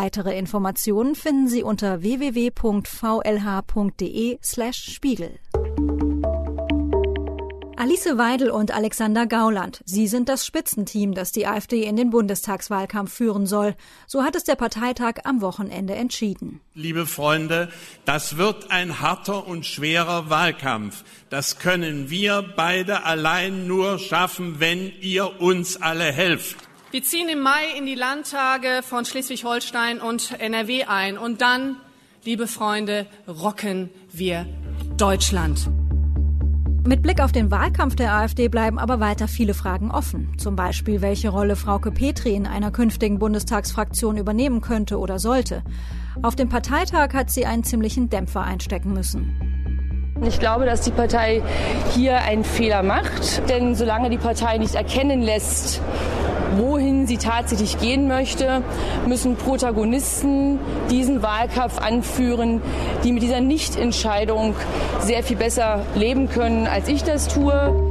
Weitere Informationen finden Sie unter www.vlh.de/spiegel. Alice Weidel und Alexander Gauland. Sie sind das Spitzenteam, das die AfD in den Bundestagswahlkampf führen soll. So hat es der Parteitag am Wochenende entschieden. Liebe Freunde, das wird ein harter und schwerer Wahlkampf. Das können wir beide allein nur schaffen, wenn ihr uns alle helft. Wir ziehen im Mai in die Landtage von Schleswig-Holstein und NRW ein. Und dann, liebe Freunde, rocken wir Deutschland. Mit Blick auf den Wahlkampf der AfD bleiben aber weiter viele Fragen offen. Zum Beispiel, welche Rolle Frauke Petri in einer künftigen Bundestagsfraktion übernehmen könnte oder sollte. Auf dem Parteitag hat sie einen ziemlichen Dämpfer einstecken müssen. Ich glaube, dass die Partei hier einen Fehler macht, denn solange die Partei nicht erkennen lässt, wohin sie tatsächlich gehen möchte, müssen Protagonisten diesen Wahlkampf anführen, die mit dieser Nichtentscheidung sehr viel besser leben können, als ich das tue.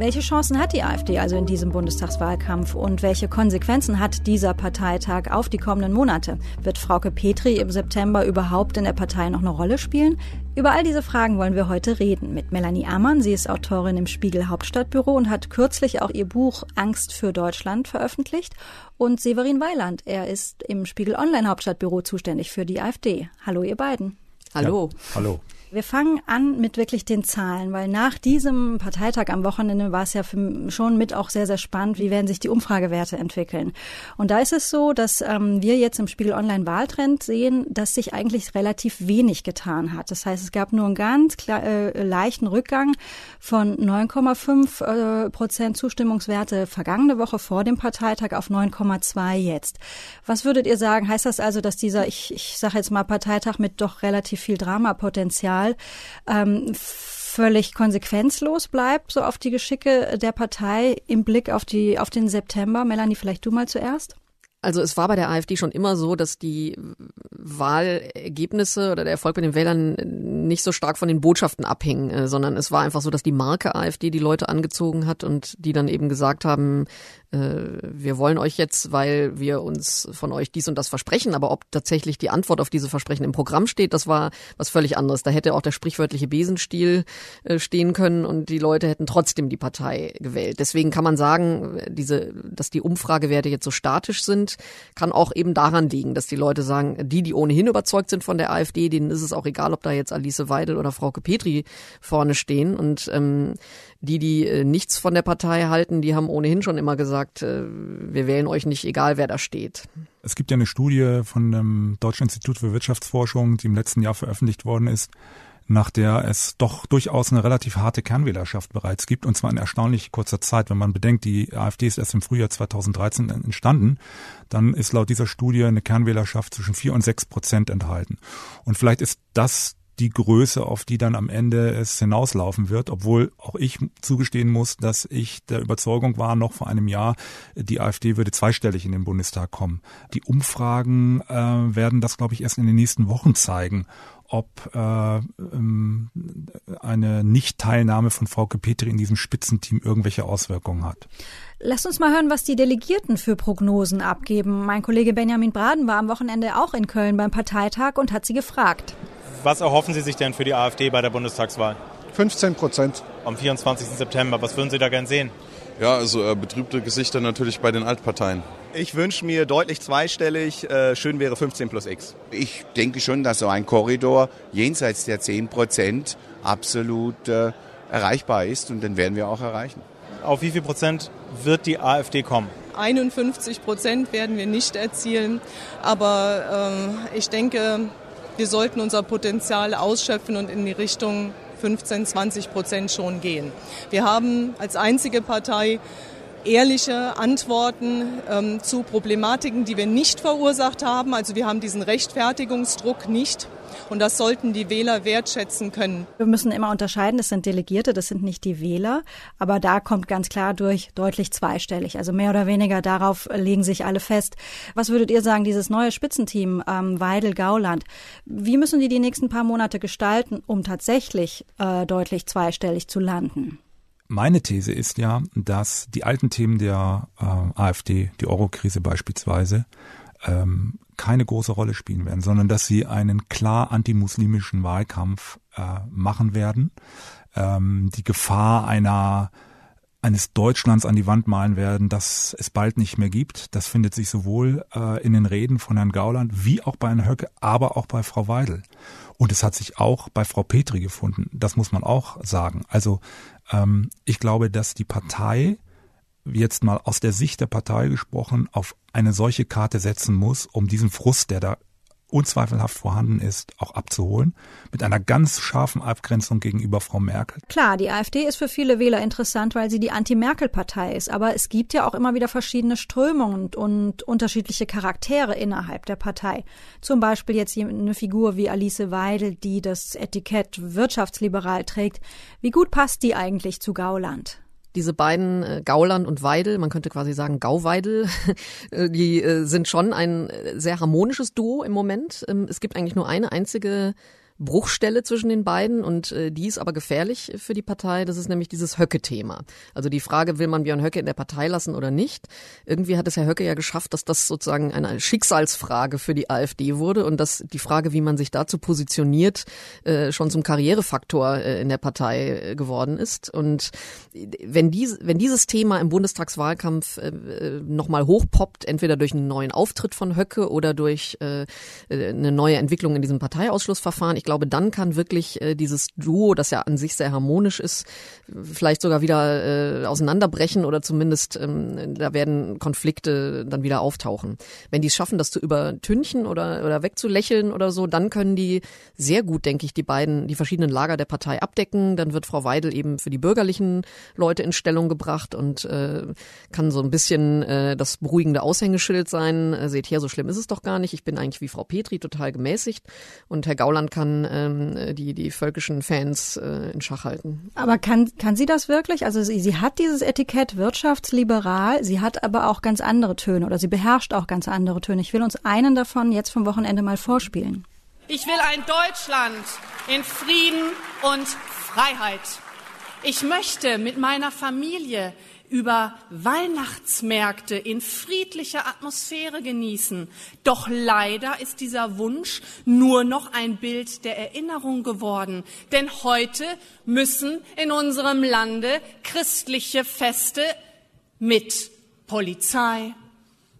Welche Chancen hat die AfD also in diesem Bundestagswahlkampf und welche Konsequenzen hat dieser Parteitag auf die kommenden Monate? Wird Frauke Petri im September überhaupt in der Partei noch eine Rolle spielen? Über all diese Fragen wollen wir heute reden mit Melanie Ammann. Sie ist Autorin im Spiegel Hauptstadtbüro und hat kürzlich auch ihr Buch Angst für Deutschland veröffentlicht. Und Severin Weiland, er ist im Spiegel Online Hauptstadtbüro zuständig für die AfD. Hallo ihr beiden. Hallo. Ja, hallo. Wir fangen an mit wirklich den Zahlen, weil nach diesem Parteitag am Wochenende war es ja schon mit auch sehr, sehr spannend, wie werden sich die Umfragewerte entwickeln. Und da ist es so, dass ähm, wir jetzt im Spiegel Online Wahltrend sehen, dass sich eigentlich relativ wenig getan hat. Das heißt, es gab nur einen ganz äh, leichten Rückgang von 9,5 äh, Prozent Zustimmungswerte vergangene Woche vor dem Parteitag auf 9,2 jetzt. Was würdet ihr sagen? Heißt das also, dass dieser, ich, ich sage jetzt mal Parteitag mit doch relativ viel Dramapotenzial Wahl ähm, völlig konsequenzlos bleibt, so auf die Geschicke der Partei im Blick auf die auf den September. Melanie, vielleicht du mal zuerst. Also es war bei der AfD schon immer so, dass die Wahlergebnisse oder der Erfolg bei den Wählern nicht so stark von den Botschaften abhingen, äh, sondern es war einfach so, dass die Marke AfD die Leute angezogen hat und die dann eben gesagt haben, wir wollen euch jetzt, weil wir uns von euch dies und das versprechen, aber ob tatsächlich die Antwort auf diese Versprechen im Programm steht, das war was völlig anderes. Da hätte auch der sprichwörtliche Besenstiel äh, stehen können und die Leute hätten trotzdem die Partei gewählt. Deswegen kann man sagen, diese, dass die Umfragewerte jetzt so statisch sind, kann auch eben daran liegen, dass die Leute sagen, die, die ohnehin überzeugt sind von der AfD, denen ist es auch egal, ob da jetzt Alice Weidel oder Frauke Petri vorne stehen und ähm, die, die äh, nichts von der Partei halten, die haben ohnehin schon immer gesagt, äh, wir wählen euch nicht, egal wer da steht. Es gibt ja eine Studie von dem Deutschen Institut für Wirtschaftsforschung, die im letzten Jahr veröffentlicht worden ist, nach der es doch durchaus eine relativ harte Kernwählerschaft bereits gibt, und zwar in erstaunlich kurzer Zeit. Wenn man bedenkt, die AfD ist erst im Frühjahr 2013 entstanden, dann ist laut dieser Studie eine Kernwählerschaft zwischen vier und sechs Prozent enthalten. Und vielleicht ist das die Größe, auf die dann am Ende es hinauslaufen wird, obwohl auch ich zugestehen muss, dass ich der Überzeugung war, noch vor einem Jahr, die AfD würde zweistellig in den Bundestag kommen. Die Umfragen äh, werden das, glaube ich, erst in den nächsten Wochen zeigen, ob äh, ähm, eine Nichtteilnahme von Frauke Petri in diesem Spitzenteam irgendwelche Auswirkungen hat. Lasst uns mal hören, was die Delegierten für Prognosen abgeben. Mein Kollege Benjamin Braden war am Wochenende auch in Köln beim Parteitag und hat sie gefragt. Was erhoffen Sie sich denn für die AfD bei der Bundestagswahl? 15 Prozent. Am 24. September. Was würden Sie da gern sehen? Ja, also äh, betrübte Gesichter natürlich bei den Altparteien. Ich wünsche mir deutlich zweistellig. Äh, schön wäre 15 plus X. Ich denke schon, dass so ein Korridor jenseits der 10 Prozent absolut äh, erreichbar ist und den werden wir auch erreichen. Auf wie viel Prozent wird die AfD kommen? 51 Prozent werden wir nicht erzielen. Aber äh, ich denke, wir sollten unser Potenzial ausschöpfen und in die Richtung 15, 20 Prozent schon gehen. Wir haben als einzige Partei ehrliche Antworten ähm, zu Problematiken, die wir nicht verursacht haben. Also wir haben diesen Rechtfertigungsdruck nicht. Und das sollten die Wähler wertschätzen können. Wir müssen immer unterscheiden, das sind Delegierte, das sind nicht die Wähler. Aber da kommt ganz klar durch deutlich zweistellig. Also mehr oder weniger darauf legen sich alle fest. Was würdet ihr sagen, dieses neue Spitzenteam ähm, Weidel-Gauland, wie müssen die die nächsten paar Monate gestalten, um tatsächlich äh, deutlich zweistellig zu landen? Meine These ist ja, dass die alten Themen der äh, AfD, die Eurokrise beispielsweise, ähm, keine große Rolle spielen werden, sondern dass sie einen klar antimuslimischen Wahlkampf äh, machen werden. Ähm, die Gefahr einer eines Deutschlands an die Wand malen werden, das es bald nicht mehr gibt. Das findet sich sowohl äh, in den Reden von Herrn Gauland wie auch bei Herrn Höcke, aber auch bei Frau Weidel. Und es hat sich auch bei Frau Petri gefunden. Das muss man auch sagen. Also ähm, ich glaube, dass die Partei jetzt mal aus der Sicht der Partei gesprochen, auf eine solche Karte setzen muss, um diesen Frust, der da unzweifelhaft vorhanden ist, auch abzuholen, mit einer ganz scharfen Abgrenzung gegenüber Frau Merkel. Klar, die AfD ist für viele Wähler interessant, weil sie die Anti-Merkel-Partei ist, aber es gibt ja auch immer wieder verschiedene Strömungen und, und, unterschiedliche Charaktere innerhalb der Partei. Zum Beispiel jetzt eine Figur wie Alice Weidel, die das Etikett wirtschaftsliberal trägt. Wie gut passt die eigentlich zu Gauland? Diese beiden äh, Gauland und Weidel, man könnte quasi sagen Gauweidel, äh, die äh, sind schon ein äh, sehr harmonisches Duo im Moment. Ähm, es gibt eigentlich nur eine einzige Bruchstelle zwischen den beiden und äh, die ist aber gefährlich für die Partei. Das ist nämlich dieses Höcke-Thema. Also die Frage, will man Björn Höcke in der Partei lassen oder nicht? Irgendwie hat es Herr Höcke ja geschafft, dass das sozusagen eine Schicksalsfrage für die AfD wurde und dass die Frage, wie man sich dazu positioniert, äh, schon zum Karrierefaktor äh, in der Partei äh, geworden ist. Und wenn, dies, wenn dieses Thema im Bundestagswahlkampf äh, äh nochmal hochpoppt, entweder durch einen neuen Auftritt von Höcke oder durch äh, äh eine neue Entwicklung in diesem Parteiausschlussverfahren, ich glaube, dann kann wirklich äh, dieses Duo, das ja an sich sehr harmonisch ist, vielleicht sogar wieder äh, auseinanderbrechen oder zumindest ähm, da werden Konflikte dann wieder auftauchen. Wenn die es schaffen, das zu übertünchen oder, oder wegzulächeln oder so, dann können die sehr gut, denke ich, die beiden, die verschiedenen Lager der Partei abdecken. Dann wird Frau Weidel eben für die bürgerlichen Leute in Stellung gebracht und äh, kann so ein bisschen äh, das beruhigende Aushängeschild sein. Äh, seht her, so schlimm ist es doch gar nicht. Ich bin eigentlich wie Frau Petri total gemäßigt und Herr Gauland kann ähm, die, die völkischen Fans äh, in Schach halten. Aber kann, kann sie das wirklich? Also sie, sie hat dieses Etikett wirtschaftsliberal, sie hat aber auch ganz andere Töne oder sie beherrscht auch ganz andere Töne. Ich will uns einen davon jetzt vom Wochenende mal vorspielen. Ich will ein Deutschland in Frieden und Freiheit. Ich möchte mit meiner Familie über Weihnachtsmärkte in friedlicher Atmosphäre genießen. Doch leider ist dieser Wunsch nur noch ein Bild der Erinnerung geworden. Denn heute müssen in unserem Lande christliche Feste mit Polizei,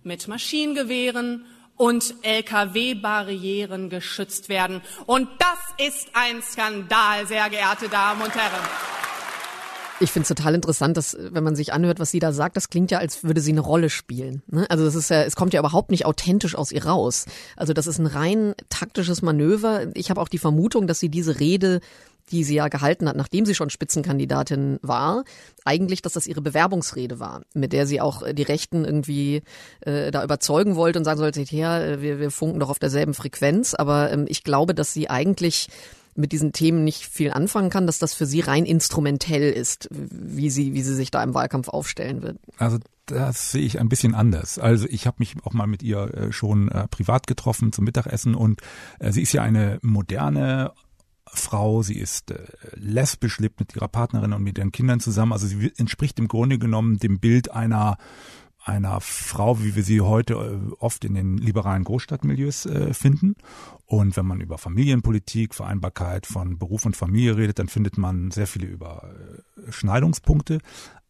mit Maschinengewehren und Lkw-Barrieren geschützt werden. Und das ist ein Skandal, sehr geehrte Damen und Herren. Ich finde es total interessant, dass wenn man sich anhört, was sie da sagt, das klingt ja, als würde sie eine Rolle spielen. Ne? Also das ist ja, es kommt ja überhaupt nicht authentisch aus ihr raus. Also das ist ein rein taktisches Manöver. Ich habe auch die Vermutung, dass sie diese Rede die sie ja gehalten hat, nachdem sie schon Spitzenkandidatin war, eigentlich, dass das ihre Bewerbungsrede war, mit der sie auch die Rechten irgendwie äh, da überzeugen wollte und sagen sollte, ja, wir, wir funken doch auf derselben Frequenz. Aber ähm, ich glaube, dass sie eigentlich mit diesen Themen nicht viel anfangen kann, dass das für sie rein instrumentell ist, wie sie, wie sie sich da im Wahlkampf aufstellen wird. Also das sehe ich ein bisschen anders. Also ich habe mich auch mal mit ihr äh, schon äh, privat getroffen zum Mittagessen und äh, sie ist ja eine moderne Frau, sie ist lesbisch, lebt mit ihrer Partnerin und mit ihren Kindern zusammen. Also sie entspricht im Grunde genommen dem Bild einer einer Frau, wie wir sie heute äh, oft in den liberalen Großstadtmilieus äh, finden. Und wenn man über Familienpolitik, Vereinbarkeit von Beruf und Familie redet, dann findet man sehr viele Überschneidungspunkte.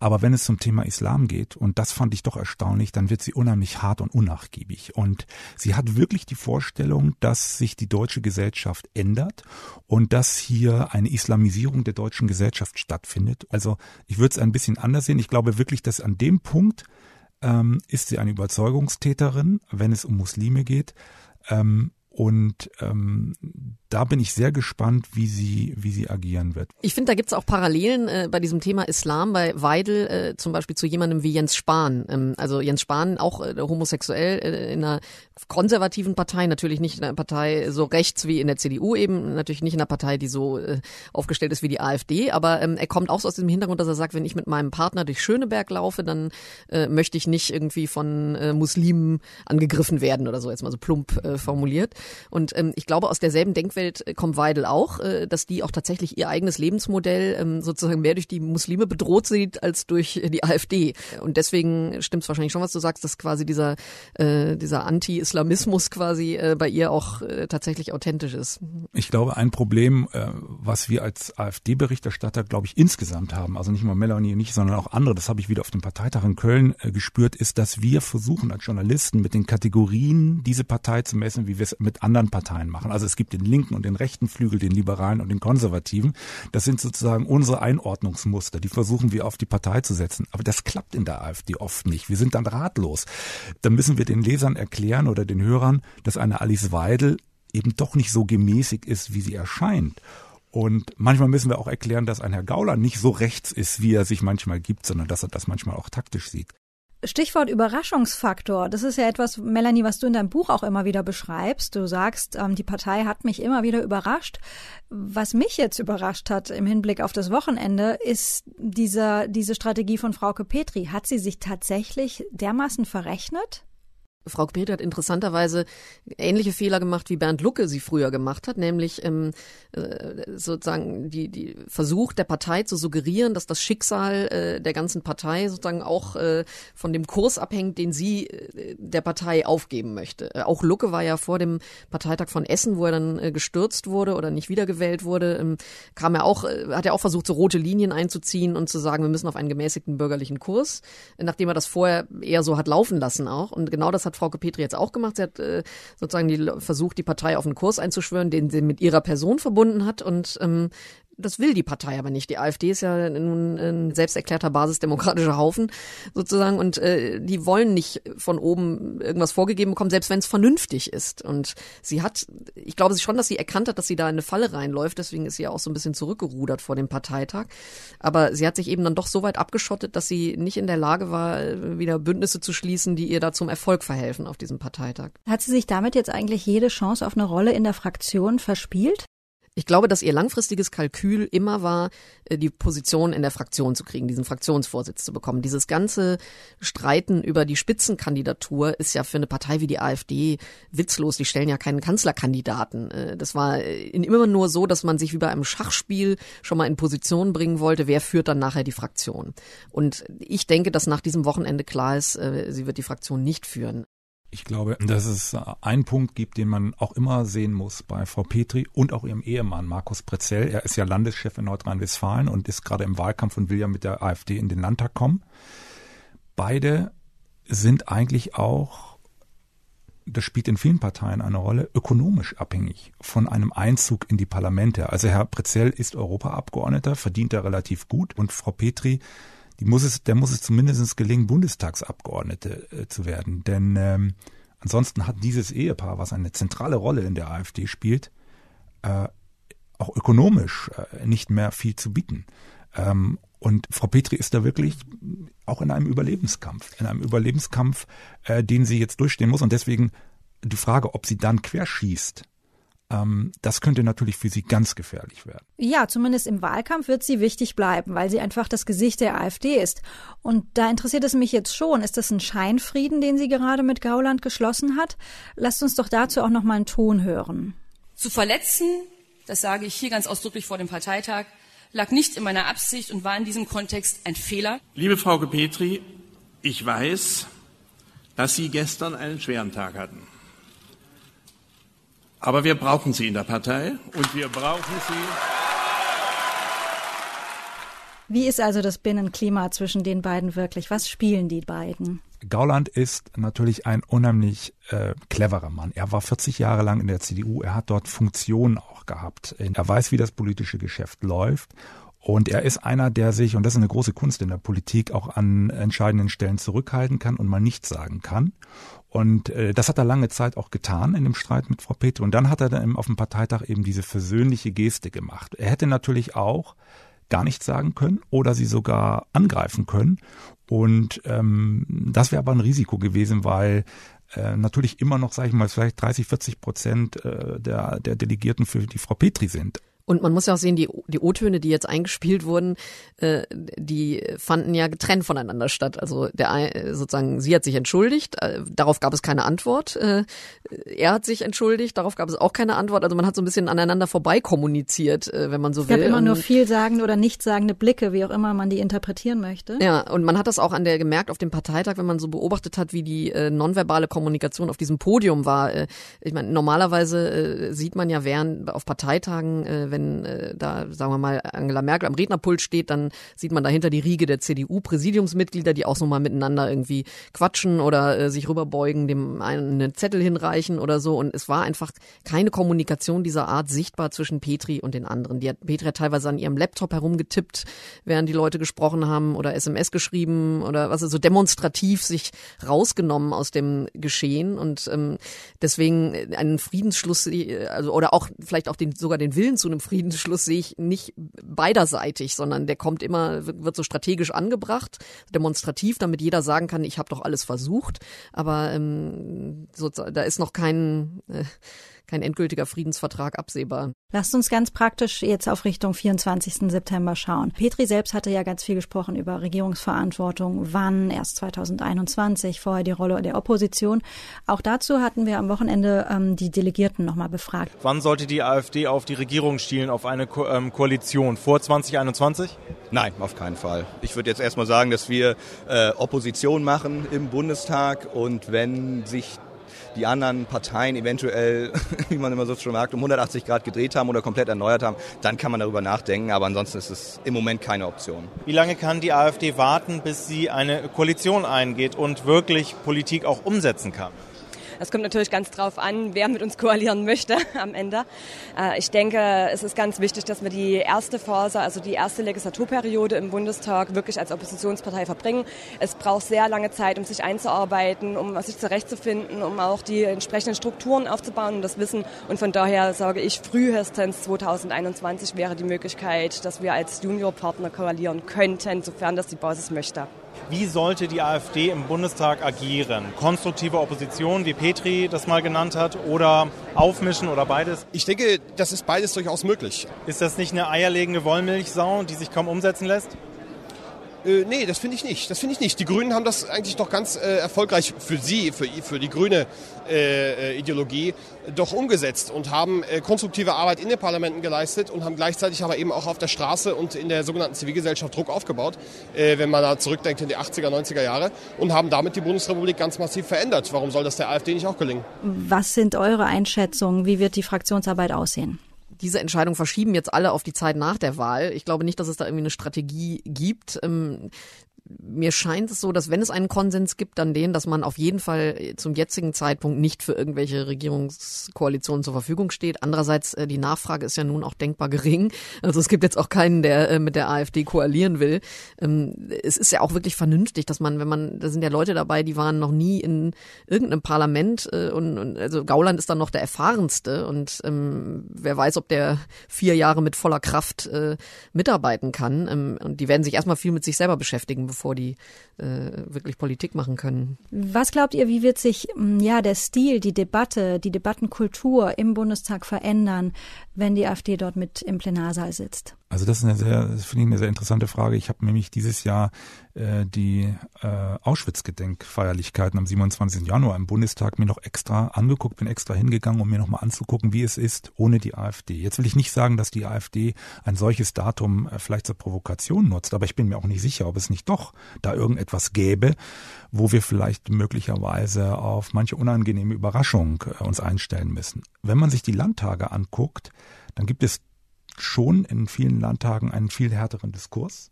Aber wenn es zum Thema Islam geht, und das fand ich doch erstaunlich, dann wird sie unheimlich hart und unnachgiebig. Und sie hat wirklich die Vorstellung, dass sich die deutsche Gesellschaft ändert und dass hier eine Islamisierung der deutschen Gesellschaft stattfindet. Also ich würde es ein bisschen anders sehen. Ich glaube wirklich, dass an dem Punkt ähm, ist sie eine Überzeugungstäterin, wenn es um Muslime geht. Ähm, und ähm, da bin ich sehr gespannt, wie sie, wie sie agieren wird. Ich finde, da gibt's auch Parallelen äh, bei diesem Thema Islam, bei Weidel äh, zum Beispiel zu jemandem wie Jens Spahn. Ähm, also Jens Spahn, auch äh, homosexuell äh, in einer konservativen Partei, natürlich nicht in einer Partei so rechts wie in der CDU eben, natürlich nicht in einer Partei, die so äh, aufgestellt ist wie die AfD, aber ähm, er kommt auch so aus dem Hintergrund, dass er sagt, wenn ich mit meinem Partner durch Schöneberg laufe, dann äh, möchte ich nicht irgendwie von äh, Muslimen angegriffen werden oder so, jetzt mal so plump äh, formuliert. Und ähm, ich glaube, aus derselben Umfeld äh, kommt Weidel auch, äh, dass die auch tatsächlich ihr eigenes Lebensmodell ähm, sozusagen mehr durch die Muslime bedroht sieht als durch die AfD. Und deswegen stimmt es wahrscheinlich schon, was du sagst, dass quasi dieser, äh, dieser Anti-Islamismus quasi äh, bei ihr auch äh, tatsächlich authentisch ist. Ich glaube, ein Problem, äh, was wir als AfD-Berichterstatter, glaube ich, insgesamt haben, also nicht nur Melanie und ich, sondern auch andere, das habe ich wieder auf dem Parteitag in Köln äh, gespürt, ist, dass wir versuchen als Journalisten mit den Kategorien diese Partei zu messen, wie wir es mit anderen Parteien machen. Also es gibt den linken und den rechten Flügel, den Liberalen und den Konservativen. Das sind sozusagen unsere Einordnungsmuster. Die versuchen wir auf die Partei zu setzen. Aber das klappt in der AfD oft nicht. Wir sind dann ratlos. Dann müssen wir den Lesern erklären oder den Hörern, dass eine Alice Weidel eben doch nicht so gemäßig ist, wie sie erscheint. Und manchmal müssen wir auch erklären, dass ein Herr Gauler nicht so rechts ist, wie er sich manchmal gibt, sondern dass er das manchmal auch taktisch sieht. Stichwort Überraschungsfaktor. Das ist ja etwas, Melanie, was du in deinem Buch auch immer wieder beschreibst. Du sagst, ähm, die Partei hat mich immer wieder überrascht. Was mich jetzt überrascht hat im Hinblick auf das Wochenende, ist dieser, diese Strategie von Frauke Petri. Hat sie sich tatsächlich dermaßen verrechnet? Frau Petri hat interessanterweise ähnliche Fehler gemacht, wie Bernd Lucke sie früher gemacht hat, nämlich ähm, äh, sozusagen die, die Versuch der Partei zu suggerieren, dass das Schicksal äh, der ganzen Partei sozusagen auch äh, von dem Kurs abhängt, den sie äh, der Partei aufgeben möchte. Äh, auch Lucke war ja vor dem Parteitag von Essen, wo er dann äh, gestürzt wurde oder nicht wiedergewählt wurde, ähm, kam er auch, äh, hat er auch versucht, so rote Linien einzuziehen und zu sagen, wir müssen auf einen gemäßigten bürgerlichen Kurs, nachdem er das vorher eher so hat laufen lassen auch. Und genau das hat Frau Petri jetzt auch gemacht. Sie hat äh, sozusagen die, versucht, die Partei auf einen Kurs einzuschwören, den sie mit ihrer Person verbunden hat. Und ähm, das will die Partei aber nicht. Die AfD ist ja nun ein selbsterklärter basisdemokratischer Haufen sozusagen und äh, die wollen nicht von oben irgendwas vorgegeben bekommen, selbst wenn es vernünftig ist. Und sie hat, ich glaube schon, dass sie erkannt hat, dass sie da in eine Falle reinläuft. Deswegen ist sie ja auch so ein bisschen zurückgerudert vor dem Parteitag. Aber sie hat sich eben dann doch so weit abgeschottet, dass sie nicht in der Lage war, wieder Bündnisse zu schließen, die ihr da zum Erfolg verhelfen auf diesem Parteitag. Hat sie sich damit jetzt eigentlich jede Chance auf eine Rolle in der Fraktion verspielt? Ich glaube, dass ihr langfristiges Kalkül immer war, äh, die Position in der Fraktion zu kriegen, diesen Fraktionsvorsitz zu bekommen. Dieses ganze Streiten über die Spitzenkandidatur ist ja für eine Partei wie die AfD witzlos. Die stellen ja keinen Kanzlerkandidaten. Äh, das war äh, immer nur so, dass man sich wie bei einem Schachspiel schon mal in Position bringen wollte, wer führt dann nachher die Fraktion. Und ich denke, dass nach diesem Wochenende klar ist, sie wird die Fraktion nicht führen. Ich glaube, dass es einen Punkt gibt, den man auch immer sehen muss bei Frau Petri und auch ihrem Ehemann Markus Prezell. Er ist ja Landeschef in Nordrhein-Westfalen und ist gerade im Wahlkampf und will ja mit der AfD in den Landtag kommen. Beide sind eigentlich auch, das spielt in vielen Parteien eine Rolle, ökonomisch abhängig von einem Einzug in die Parlamente. Also Herr Prezell ist Europaabgeordneter, verdient er relativ gut und Frau Petri die muss es, der muss es zumindest gelingen, Bundestagsabgeordnete äh, zu werden. Denn ähm, ansonsten hat dieses Ehepaar, was eine zentrale Rolle in der AfD spielt, äh, auch ökonomisch äh, nicht mehr viel zu bieten. Ähm, und Frau Petri ist da wirklich auch in einem Überlebenskampf, in einem Überlebenskampf, äh, den sie jetzt durchstehen muss. Und deswegen die Frage, ob sie dann querschießt, das könnte natürlich für sie ganz gefährlich werden. Ja, zumindest im Wahlkampf wird sie wichtig bleiben, weil sie einfach das Gesicht der AfD ist. Und da interessiert es mich jetzt schon, ist das ein Scheinfrieden, den sie gerade mit Gauland geschlossen hat? Lasst uns doch dazu auch noch mal einen Ton hören. Zu verletzen, das sage ich hier ganz ausdrücklich vor dem Parteitag, lag nicht in meiner Absicht und war in diesem Kontext ein Fehler. Liebe Frau Petri, ich weiß, dass Sie gestern einen schweren Tag hatten. Aber wir brauchen sie in der Partei und wir brauchen sie. Wie ist also das Binnenklima zwischen den beiden wirklich? Was spielen die beiden? Gauland ist natürlich ein unheimlich äh, cleverer Mann. Er war 40 Jahre lang in der CDU. Er hat dort Funktionen auch gehabt. Er weiß, wie das politische Geschäft läuft. Und er ist einer, der sich, und das ist eine große Kunst in der Politik, auch an entscheidenden Stellen zurückhalten kann und mal nichts sagen kann. Und äh, das hat er lange Zeit auch getan in dem Streit mit Frau Petri. Und dann hat er dann auf dem Parteitag eben diese versöhnliche Geste gemacht. Er hätte natürlich auch gar nichts sagen können oder sie sogar angreifen können. Und ähm, das wäre aber ein Risiko gewesen, weil äh, natürlich immer noch, sage ich mal, vielleicht 30, 40 Prozent äh, der, der Delegierten für die Frau Petri sind. Und man muss ja auch sehen, die, die O-Töne, die jetzt eingespielt wurden, äh, die fanden ja getrennt voneinander statt. Also der sozusagen, sie hat sich entschuldigt, äh, darauf gab es keine Antwort. Äh, er hat sich entschuldigt, darauf gab es auch keine Antwort. Also man hat so ein bisschen aneinander vorbei kommuniziert, äh, wenn man so es will. Es gab immer nur vielsagende oder nichtssagende Blicke, wie auch immer man die interpretieren möchte. Ja, und man hat das auch an der gemerkt auf dem Parteitag, wenn man so beobachtet hat, wie die äh, nonverbale Kommunikation auf diesem Podium war. Äh, ich meine, normalerweise äh, sieht man ja während auf Parteitagen, äh, wenn wenn äh, da, sagen wir mal, Angela Merkel am Rednerpult steht, dann sieht man dahinter die Riege der CDU-Präsidiumsmitglieder, die auch so mal miteinander irgendwie quatschen oder äh, sich rüberbeugen, dem einen einen Zettel hinreichen oder so. Und es war einfach keine Kommunikation dieser Art sichtbar zwischen Petri und den anderen. Die hat Petri hat teilweise an ihrem Laptop herumgetippt, während die Leute gesprochen haben oder SMS geschrieben oder was so demonstrativ sich rausgenommen aus dem Geschehen und ähm, deswegen einen Friedensschluss, äh, also oder auch vielleicht auch den sogar den Willen zu einem Friedensschluss sehe ich nicht beiderseitig, sondern der kommt immer, wird so strategisch angebracht, demonstrativ, damit jeder sagen kann, ich habe doch alles versucht. Aber ähm, so, da ist noch kein äh, kein endgültiger Friedensvertrag absehbar. Lasst uns ganz praktisch jetzt auf Richtung 24. September schauen. Petri selbst hatte ja ganz viel gesprochen über Regierungsverantwortung, wann, erst 2021, vorher die Rolle der Opposition. Auch dazu hatten wir am Wochenende ähm, die Delegierten nochmal befragt. Wann sollte die AfD auf die Regierung stielen, auf eine Ko ähm, Koalition? Vor 2021? Nein, auf keinen Fall. Ich würde jetzt erstmal sagen, dass wir äh, Opposition machen im Bundestag und wenn sich die anderen Parteien eventuell, wie man immer so schon sagt, um 180 Grad gedreht haben oder komplett erneuert haben, dann kann man darüber nachdenken. Aber ansonsten ist es im Moment keine Option. Wie lange kann die AfD warten, bis sie eine Koalition eingeht und wirklich Politik auch umsetzen kann? Das kommt natürlich ganz drauf an, wer mit uns koalieren möchte am Ende. Äh, ich denke, es ist ganz wichtig, dass wir die erste Phase, also die erste Legislaturperiode im Bundestag wirklich als Oppositionspartei verbringen. Es braucht sehr lange Zeit, um sich einzuarbeiten, um sich zurechtzufinden, um auch die entsprechenden Strukturen aufzubauen und das Wissen. Und von daher sage ich, frühestens 2021 wäre die Möglichkeit, dass wir als Juniorpartner koalieren könnten, sofern das die Basis möchte. Wie sollte die AfD im Bundestag agieren? Konstruktive Opposition, wie Petri das mal genannt hat, oder aufmischen oder beides? Ich denke, das ist beides durchaus möglich. Ist das nicht eine eierlegende Wollmilchsau, die sich kaum umsetzen lässt? Äh, nee, das finde ich nicht. Das finde ich nicht. Die Grünen haben das eigentlich doch ganz äh, erfolgreich für sie, für, für die grüne äh, äh, Ideologie, doch umgesetzt und haben äh, konstruktive Arbeit in den Parlamenten geleistet und haben gleichzeitig aber eben auch auf der Straße und in der sogenannten Zivilgesellschaft Druck aufgebaut, äh, wenn man da zurückdenkt in die 80er, 90er Jahre und haben damit die Bundesrepublik ganz massiv verändert. Warum soll das der AfD nicht auch gelingen? Was sind eure Einschätzungen? Wie wird die Fraktionsarbeit aussehen? Diese Entscheidung verschieben jetzt alle auf die Zeit nach der Wahl. Ich glaube nicht, dass es da irgendwie eine Strategie gibt. Mir scheint es so, dass wenn es einen Konsens gibt, dann den, dass man auf jeden Fall zum jetzigen Zeitpunkt nicht für irgendwelche Regierungskoalitionen zur Verfügung steht. Andererseits, äh, die Nachfrage ist ja nun auch denkbar gering. Also es gibt jetzt auch keinen, der äh, mit der AfD koalieren will. Ähm, es ist ja auch wirklich vernünftig, dass man, wenn man, da sind ja Leute dabei, die waren noch nie in irgendeinem Parlament äh, und, und also Gauland ist dann noch der erfahrenste und ähm, wer weiß, ob der vier Jahre mit voller Kraft äh, mitarbeiten kann. Ähm, und die werden sich erstmal viel mit sich selber beschäftigen, bevor die äh, wirklich Politik machen können. Was glaubt ihr, wie wird sich mm, ja der Stil, die Debatte, die Debattenkultur im Bundestag verändern, wenn die AfD dort mit im Plenarsaal sitzt? Also das ist eine sehr, finde ich eine sehr interessante Frage. Ich habe nämlich dieses Jahr äh, die äh, Auschwitz-Gedenkfeierlichkeiten am 27. Januar im Bundestag mir noch extra angeguckt, bin extra hingegangen, um mir nochmal anzugucken, wie es ist ohne die AfD. Jetzt will ich nicht sagen, dass die AfD ein solches Datum äh, vielleicht zur Provokation nutzt, aber ich bin mir auch nicht sicher, ob es nicht doch da irgendetwas gäbe, wo wir vielleicht möglicherweise auf manche unangenehme Überraschung äh, uns einstellen müssen. Wenn man sich die Landtage anguckt, dann gibt es schon in vielen Landtagen einen viel härteren Diskurs.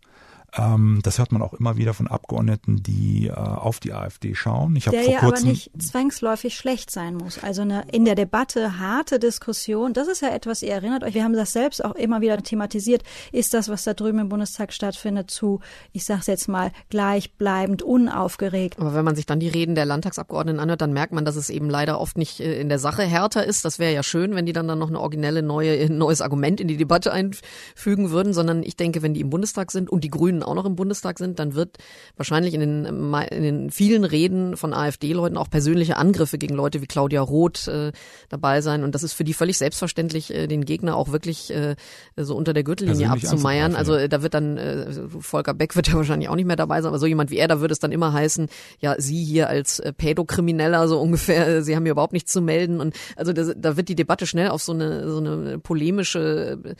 Ähm, das hört man auch immer wieder von Abgeordneten, die äh, auf die AfD schauen. Ich der vor ja kurzem, aber nicht zwangsläufig schlecht sein muss. Also eine in der Debatte harte Diskussion, das ist ja etwas, ihr erinnert euch, wir haben das selbst auch immer wieder thematisiert, ist das, was da drüben im Bundestag stattfindet, zu, ich sag's jetzt mal, gleichbleibend, unaufgeregt. Aber wenn man sich dann die Reden der Landtagsabgeordneten anhört, dann merkt man, dass es eben leider oft nicht äh, in der Sache härter ist. Das wäre ja schön, wenn die dann, dann noch eine originelle neue, ein neues Argument in die Debatte einfügen würden, sondern ich denke, wenn die im Bundestag sind und die Grünen auch noch im Bundestag sind, dann wird wahrscheinlich in den, in den vielen Reden von AfD-Leuten auch persönliche Angriffe gegen Leute wie Claudia Roth äh, dabei sein. Und das ist für die völlig selbstverständlich, äh, den Gegner auch wirklich äh, so unter der Gürtellinie abzumeiern. Also äh, da wird dann, äh, Volker Beck wird ja wahrscheinlich auch nicht mehr dabei sein, aber so jemand wie er, da würde es dann immer heißen, ja, Sie hier als äh, Pädokrimineller so ungefähr, äh, Sie haben hier überhaupt nichts zu melden. Und also das, da wird die Debatte schnell auf so eine, so eine polemische äh,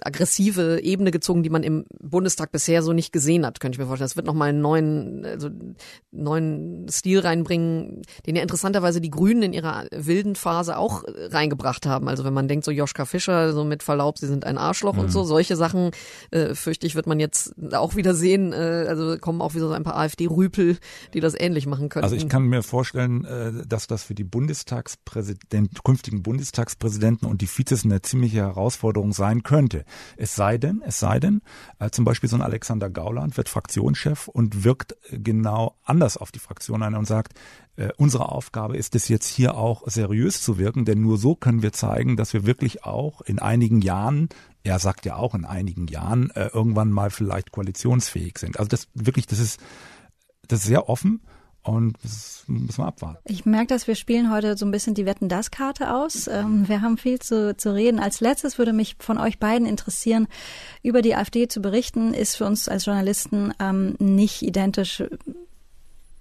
aggressive Ebene gezogen, die man im Bundestag bisher so nicht gesehen hat, könnte ich mir vorstellen. Das wird nochmal einen neuen, also neuen Stil reinbringen, den ja interessanterweise die Grünen in ihrer wilden Phase auch äh, reingebracht haben. Also wenn man denkt, so Joschka Fischer, so mit Verlaub, sie sind ein Arschloch Mhm. und so, solche Sachen, äh, fürchte ich, wird man jetzt auch wieder sehen. Äh, also kommen auch wieder so ein paar AfD-Rüpel, die das ähnlich machen können. Also ich kann mir vorstellen, äh, dass das für die Bundestagspräsident, künftigen Bundestagspräsidenten und die Vizes eine ziemliche Herausforderung sein könnte. Es sei denn, es sei denn, äh, zum Beispiel so ein Alexander Gauland wird Fraktionschef und wirkt äh, genau anders auf die Fraktion ein und sagt, äh, unsere Aufgabe ist es jetzt hier auch seriös zu wirken, denn nur so können wir zeigen, dass wir wirklich auch in einigen Jahren, er sagt ja auch in einigen Jahren, äh, irgendwann mal vielleicht koalitionsfähig sind. Also das wirklich, das ist, das ist sehr offen und das müssen wir abwarten. Ich merke, dass wir spielen heute so ein bisschen die Wetten das Karte aus. Ähm, wir haben viel zu, zu reden. Als letztes würde mich von euch beiden interessieren, über die AfD zu berichten, ist für uns als Journalisten ähm, nicht identisch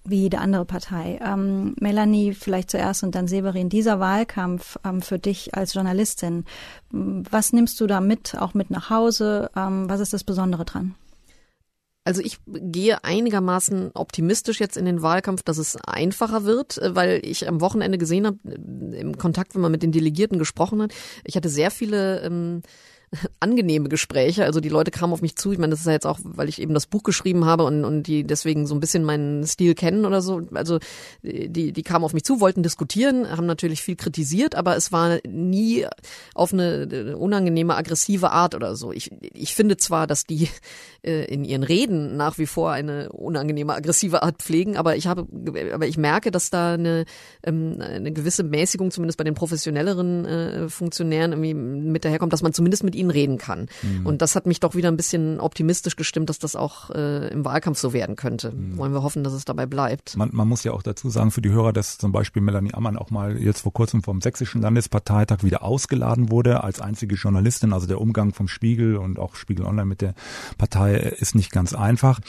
wie jede andere Partei. Ähm, Melanie, vielleicht zuerst und dann Severin, dieser Wahlkampf ähm, für dich als Journalistin, was nimmst du da mit, auch mit nach Hause? Ähm, was ist das Besondere dran? Also ich gehe einigermaßen optimistisch jetzt in den Wahlkampf, dass es einfacher wird, äh, weil ich am Wochenende gesehen habe, im Kontakt, wenn man mit den Delegierten gesprochen hat, ich hatte sehr viele ähm, angenehme Gespräche. Also die Leute kamen auf mich zu. Ich meine, das ist ja jetzt auch, weil ich eben das Buch geschrieben habe und, und die deswegen so ein bisschen meinen Stil kennen oder so. Also die, die kamen auf mich zu, wollten diskutieren, haben natürlich viel kritisiert, aber es war nie auf eine unangenehme, aggressive Art oder so. Ich, ich finde zwar, dass die äh, in ihren Reden nach wie vor eine unangenehme, aggressive Art pflegen, aber ich habe, aber ich merke, dass da eine, ähm, eine gewisse Mäßigung zumindest bei den professionelleren äh, Funktionären irgendwie mit daherkommt, dass man zumindest mit ihnen reden kann. Mhm. Und das hat mich doch wieder ein bisschen optimistisch gestimmt, dass das auch äh, im Wahlkampf so werden könnte. Mhm. Wollen wir hoffen, dass es dabei bleibt. Man, man muss ja auch dazu sagen für die Hörer, dass zum Beispiel Melanie Ammann auch mal jetzt vor kurzem vom Sächsischen Landesparteitag wieder ausgeladen wurde als einzige Journalistin. Also der Umgang vom Spiegel und auch Spiegel Online mit der Partei ist nicht ganz einfach.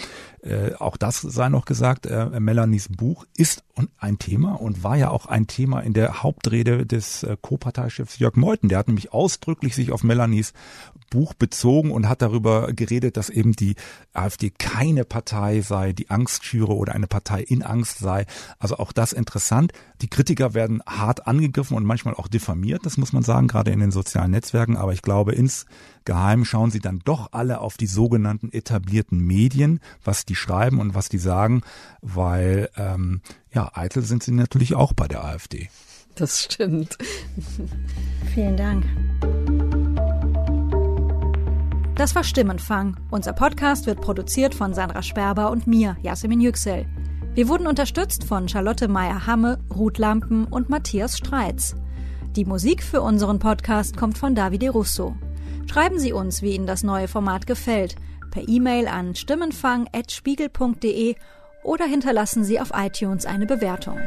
Äh, auch das sei noch gesagt, äh, Melanies Buch ist ein Thema und war ja auch ein Thema in der Hauptrede des äh, Co-Parteichefs Jörg Meuthen. Der hat nämlich ausdrücklich sich auf Melanies Buch bezogen und hat darüber geredet, dass eben die AfD keine Partei sei, die Angst schüre oder eine Partei in Angst sei. Also auch das interessant. Die Kritiker werden hart angegriffen und manchmal auch diffamiert, das muss man sagen, gerade in den sozialen Netzwerken. Aber ich glaube, insgeheim schauen sie dann doch alle auf die sogenannten etablierten Medien, was die schreiben und was die sagen, weil ähm, ja, eitel sind sie natürlich auch bei der AfD. Das stimmt. Vielen Dank. Das war Stimmenfang. Unser Podcast wird produziert von Sandra Sperber und mir, Yasemin Yüksel. Wir wurden unterstützt von Charlotte Meyer-Hamme, Ruth Lampen und Matthias Streitz. Die Musik für unseren Podcast kommt von Davide Russo. Schreiben Sie uns, wie Ihnen das neue Format gefällt, per E-Mail an stimmenfang.spiegel.de oder hinterlassen Sie auf iTunes eine Bewertung.